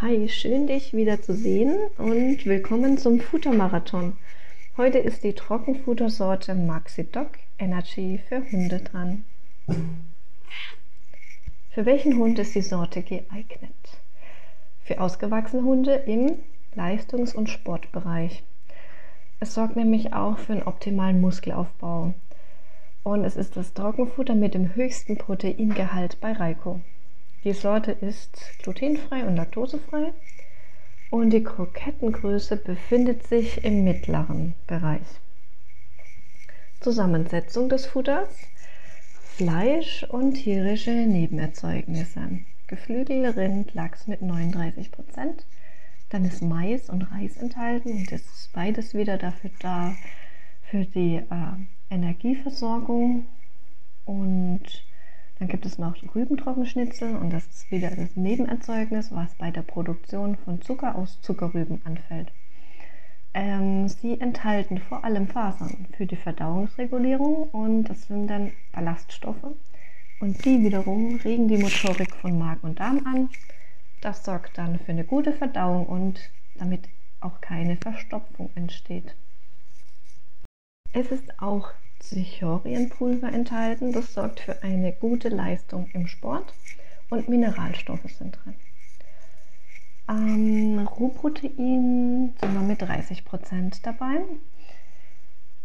Hi, schön dich wieder zu sehen und willkommen zum Futtermarathon. Heute ist die Trockenfuttersorte Maxidoc Energy für Hunde dran. Für welchen Hund ist die Sorte geeignet? Für ausgewachsene Hunde im Leistungs- und Sportbereich. Es sorgt nämlich auch für einen optimalen Muskelaufbau. Und es ist das Trockenfutter mit dem höchsten Proteingehalt bei Reiko. Die Sorte ist glutenfrei und laktosefrei und die Krokettengröße befindet sich im mittleren Bereich. Zusammensetzung des Futters: Fleisch und tierische Nebenerzeugnisse. Geflügel, Rind, Lachs mit 39%. Dann ist Mais und Reis enthalten und das ist beides wieder dafür da für die äh, Energieversorgung und dann gibt es noch Rübentrockenschnitzel und das ist wieder das Nebenerzeugnis, was bei der Produktion von Zucker aus Zuckerrüben anfällt. Ähm, sie enthalten vor allem Fasern für die Verdauungsregulierung und das sind dann Ballaststoffe. Und die wiederum regen die Motorik von Magen und Darm an. Das sorgt dann für eine gute Verdauung und damit auch keine Verstopfung entsteht. Es ist auch Zichorienpulver enthalten. Das sorgt für eine gute Leistung im Sport und Mineralstoffe sind drin. Ähm, Rohprotein sind wir mit 30% dabei.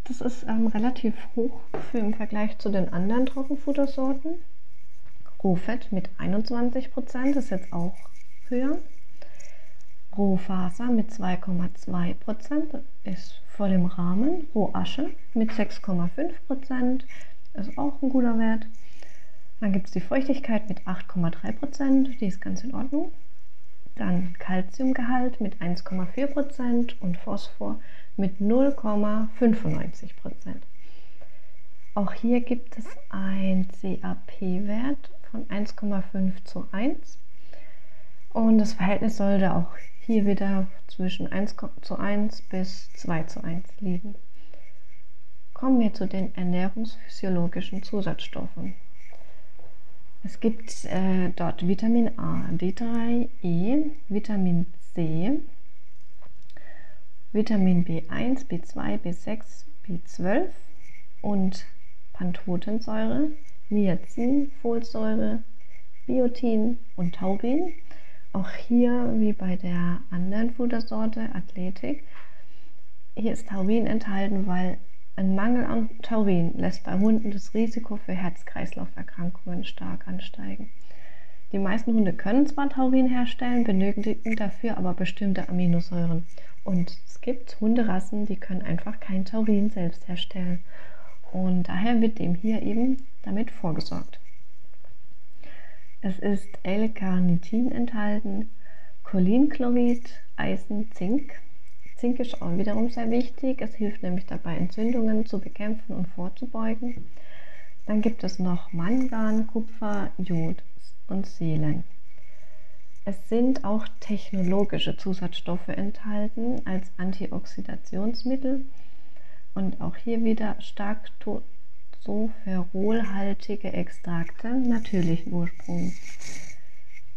Das ist ähm, relativ hoch für im Vergleich zu den anderen Trockenfuttersorten. Rohfett mit 21% ist jetzt auch höher. Rohfaser mit 2,2% ist voll im Rahmen. Rohasche mit 6,5% ist auch ein guter Wert. Dann gibt es die Feuchtigkeit mit 8,3%, die ist ganz in Ordnung. Dann Calciumgehalt mit 1,4% und Phosphor mit 0,95%. Auch hier gibt es ein CAP-Wert von 1,5 zu 1 und das Verhältnis sollte auch hier wieder zwischen 1 zu 1 bis 2 zu 1 liegen. Kommen wir zu den ernährungsphysiologischen Zusatzstoffen. Es gibt äh, dort Vitamin A, D3, E, Vitamin C, Vitamin B1, B2, B6, B12 und Pantothensäure, Niacin, Folsäure, Biotin und Taurin auch hier, wie bei der anderen Futtersorte Athletik, hier ist Taurin enthalten, weil ein Mangel an Taurin lässt bei Hunden das Risiko für Herz-Kreislauf-Erkrankungen stark ansteigen. Die meisten Hunde können zwar Taurin herstellen, benötigen dafür aber bestimmte Aminosäuren. Und es gibt Hunderassen, die können einfach kein Taurin selbst herstellen. Und daher wird dem hier eben damit vorgesorgt. Es ist L-Carnitin enthalten, Cholinchlorid, Eisen, Zink. Zink ist auch wiederum sehr wichtig. Es hilft nämlich dabei, Entzündungen zu bekämpfen und vorzubeugen. Dann gibt es noch Mangan, Kupfer, Jod und Selen. Es sind auch technologische Zusatzstoffe enthalten als Antioxidationsmittel und auch hier wieder stark Tocopherolhaltige Extrakte natürlichen Ursprungs.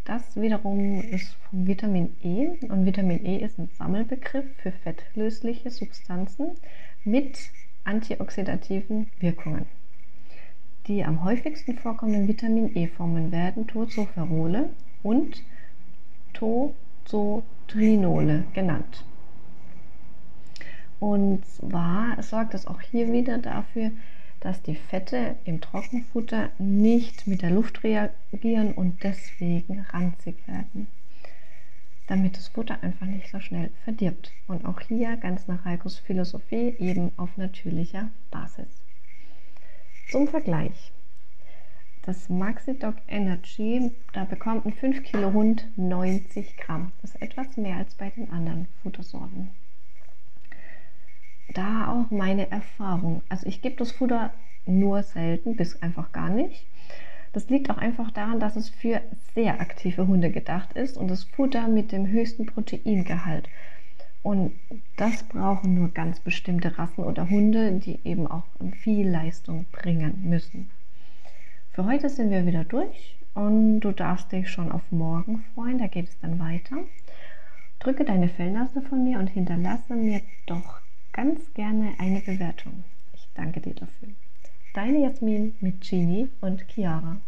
Das wiederum ist vom Vitamin E und Vitamin E ist ein Sammelbegriff für fettlösliche Substanzen mit antioxidativen Wirkungen. Die am häufigsten vorkommenden Vitamin E-Formen werden Tocopherole und Tozotrinole genannt. Und zwar sorgt es auch hier wieder dafür, dass die Fette im Trockenfutter nicht mit der Luft reagieren und deswegen ranzig werden, damit das Futter einfach nicht so schnell verdirbt. Und auch hier ganz nach Heikos Philosophie eben auf natürlicher Basis. Zum Vergleich. Das Maxidoc Energy, da bekommt ein 5 Kilo Hund 90 Gramm. Das ist etwas mehr als bei den anderen Futtersorten da auch meine Erfahrung. Also ich gebe das Futter nur selten bis einfach gar nicht. Das liegt auch einfach daran, dass es für sehr aktive Hunde gedacht ist und das Futter mit dem höchsten Proteingehalt. Und das brauchen nur ganz bestimmte Rassen oder Hunde, die eben auch viel Leistung bringen müssen. Für heute sind wir wieder durch Und du darfst dich schon auf morgen freuen, da geht es dann weiter. Drücke deine Fellnase von mir und hinterlasse mir doch ganz gerne eine Bewertung. Ich danke dir dafür. Deine Jasmin mit Genie und Chiara.